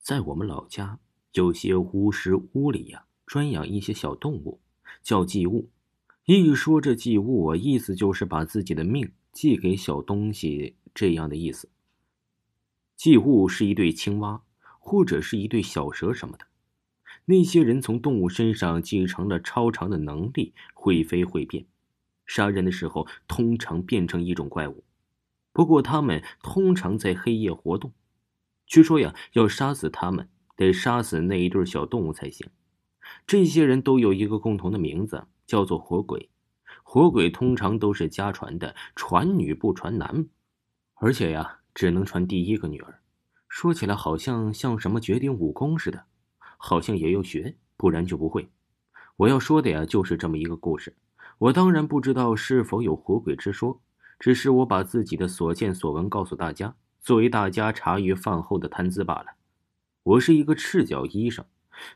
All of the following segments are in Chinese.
在我们老家，有些巫师屋里呀，专养一些小动物，叫祭物。一说这祭物啊，意思就是把自己的命寄给小东西这样的意思。祭物是一对青蛙，或者是一对小蛇什么的。那些人从动物身上继承了超长的能力，会飞会变，杀人的时候通常变成一种怪物。不过他们通常在黑夜活动。据说呀，要杀死他们，得杀死那一对小动物才行。这些人都有一个共同的名字，叫做火鬼。火鬼通常都是家传的，传女不传男，而且呀，只能传第一个女儿。说起来好像像什么绝顶武功似的，好像也要学，不然就不会。我要说的呀，就是这么一个故事。我当然不知道是否有火鬼之说，只是我把自己的所见所闻告诉大家。作为大家茶余饭后的谈资罢了。我是一个赤脚医生，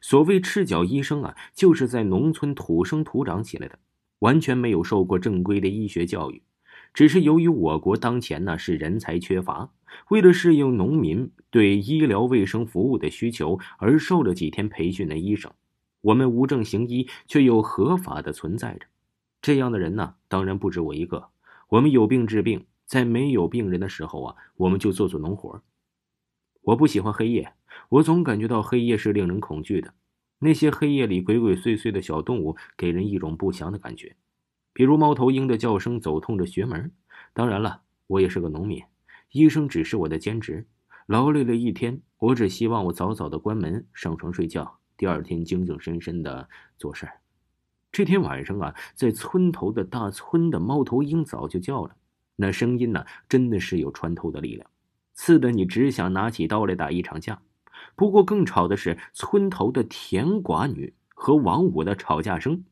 所谓赤脚医生啊，就是在农村土生土长起来的，完全没有受过正规的医学教育。只是由于我国当前呢是人才缺乏，为了适应农民对医疗卫生服务的需求，而受了几天培训的医生，我们无证行医却又合法的存在着。这样的人呢，当然不止我一个。我们有病治病。在没有病人的时候啊，我们就做做农活。我不喜欢黑夜，我总感觉到黑夜是令人恐惧的。那些黑夜里鬼鬼祟祟的小动物，给人一种不祥的感觉，比如猫头鹰的叫声走通着穴门。当然了，我也是个农民，医生只是我的兼职。劳累了一天，我只希望我早早的关门上床睡觉，第二天精精神神的做事儿这天晚上啊，在村头的大村的猫头鹰早就叫了。那声音呢，真的是有穿透的力量，刺得你只想拿起刀来打一场架。不过更吵的是村头的田寡女和王五的吵架声。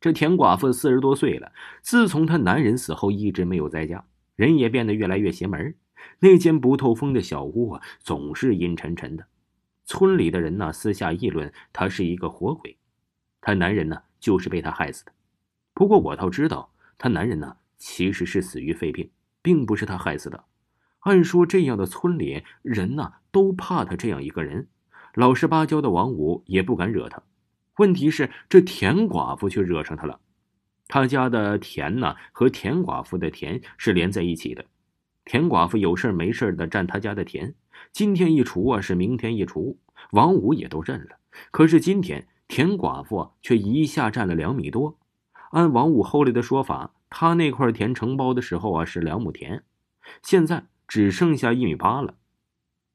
这田寡妇四十多岁了，自从她男人死后一直没有在家，人也变得越来越邪门。那间不透风的小屋啊，总是阴沉沉的。村里的人呢，私下议论她是一个活鬼，她男人呢就是被她害死的。不过我倒知道，她男人呢。其实是死于肺病，并不是他害死的。按说这样的村里人呐，都怕他这样一个人。老实巴交的王五也不敢惹他。问题是这田寡妇却惹上他了。他家的田呢，和田寡妇的田是连在一起的。田寡妇有事没事的占他家的田，今天一锄啊，是明天一锄。王五也都认了。可是今天田寡妇却一下占了两米多。按王五后来的说法。他那块田承包的时候啊是两亩田，现在只剩下一米八了。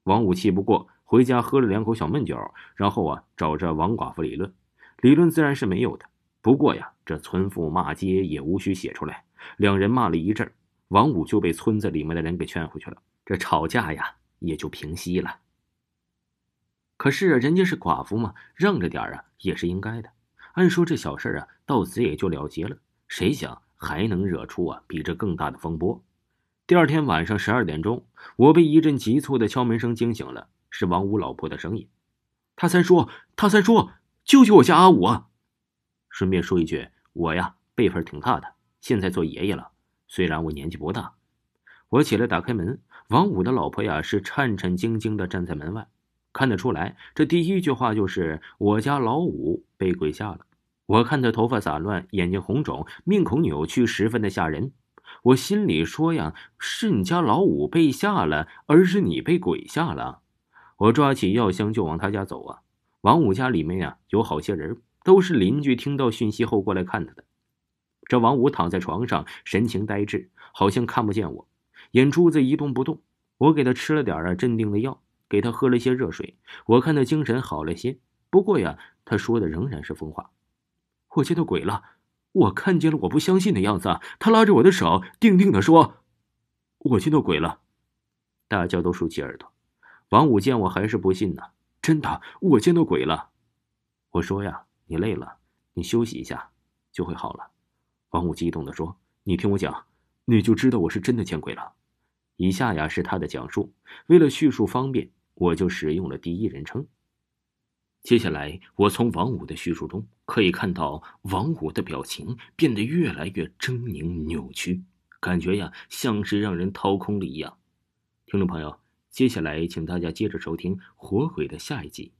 王五气不过，回家喝了两口小闷酒，然后啊找着王寡妇理论。理论自然是没有的，不过呀，这村妇骂街也无需写出来。两人骂了一阵，王五就被村子里面的人给劝回去了。这吵架呀也就平息了。可是人家是寡妇嘛，让着点啊也是应该的。按说这小事啊到此也就了结了，谁想？还能惹出啊比这更大的风波。第二天晚上十二点钟，我被一阵急促的敲门声惊醒了，是王五老婆的声音。他三叔，他三叔，救救我家阿五！顺便说一句，我呀辈分挺大的，现在做爷爷了。虽然我年纪不大，我起来打开门，王五的老婆呀是颤颤兢兢的站在门外，看得出来，这第一句话就是我家老五被鬼吓了。我看他头发散乱，眼睛红肿，面孔扭曲，十分的吓人。我心里说呀：“是你家老五被吓了，而是你被鬼吓了。”我抓起药箱就往他家走啊。王五家里面呀有好些人，都是邻居听到讯息后过来看他的。这王五躺在床上，神情呆滞，好像看不见我，眼珠子一动不动。我给他吃了点啊镇定的药，给他喝了些热水。我看他精神好了些，不过呀，他说的仍然是疯话。我见到鬼了，我看见了，我不相信的样子。他拉着我的手，定定的说：“我见到鬼了。”大家都竖起耳朵。王五见我还是不信呢，真的，我见到鬼了。我说呀，你累了，你休息一下，就会好了。王五激动的说：“你听我讲，你就知道我是真的见鬼了。”以下呀是他的讲述，为了叙述方便，我就使用了第一人称。接下来，我从王五的叙述中可以看到，王五的表情变得越来越狰狞扭曲，感觉呀像是让人掏空了一样。听众朋友，接下来请大家接着收听《活鬼》的下一集。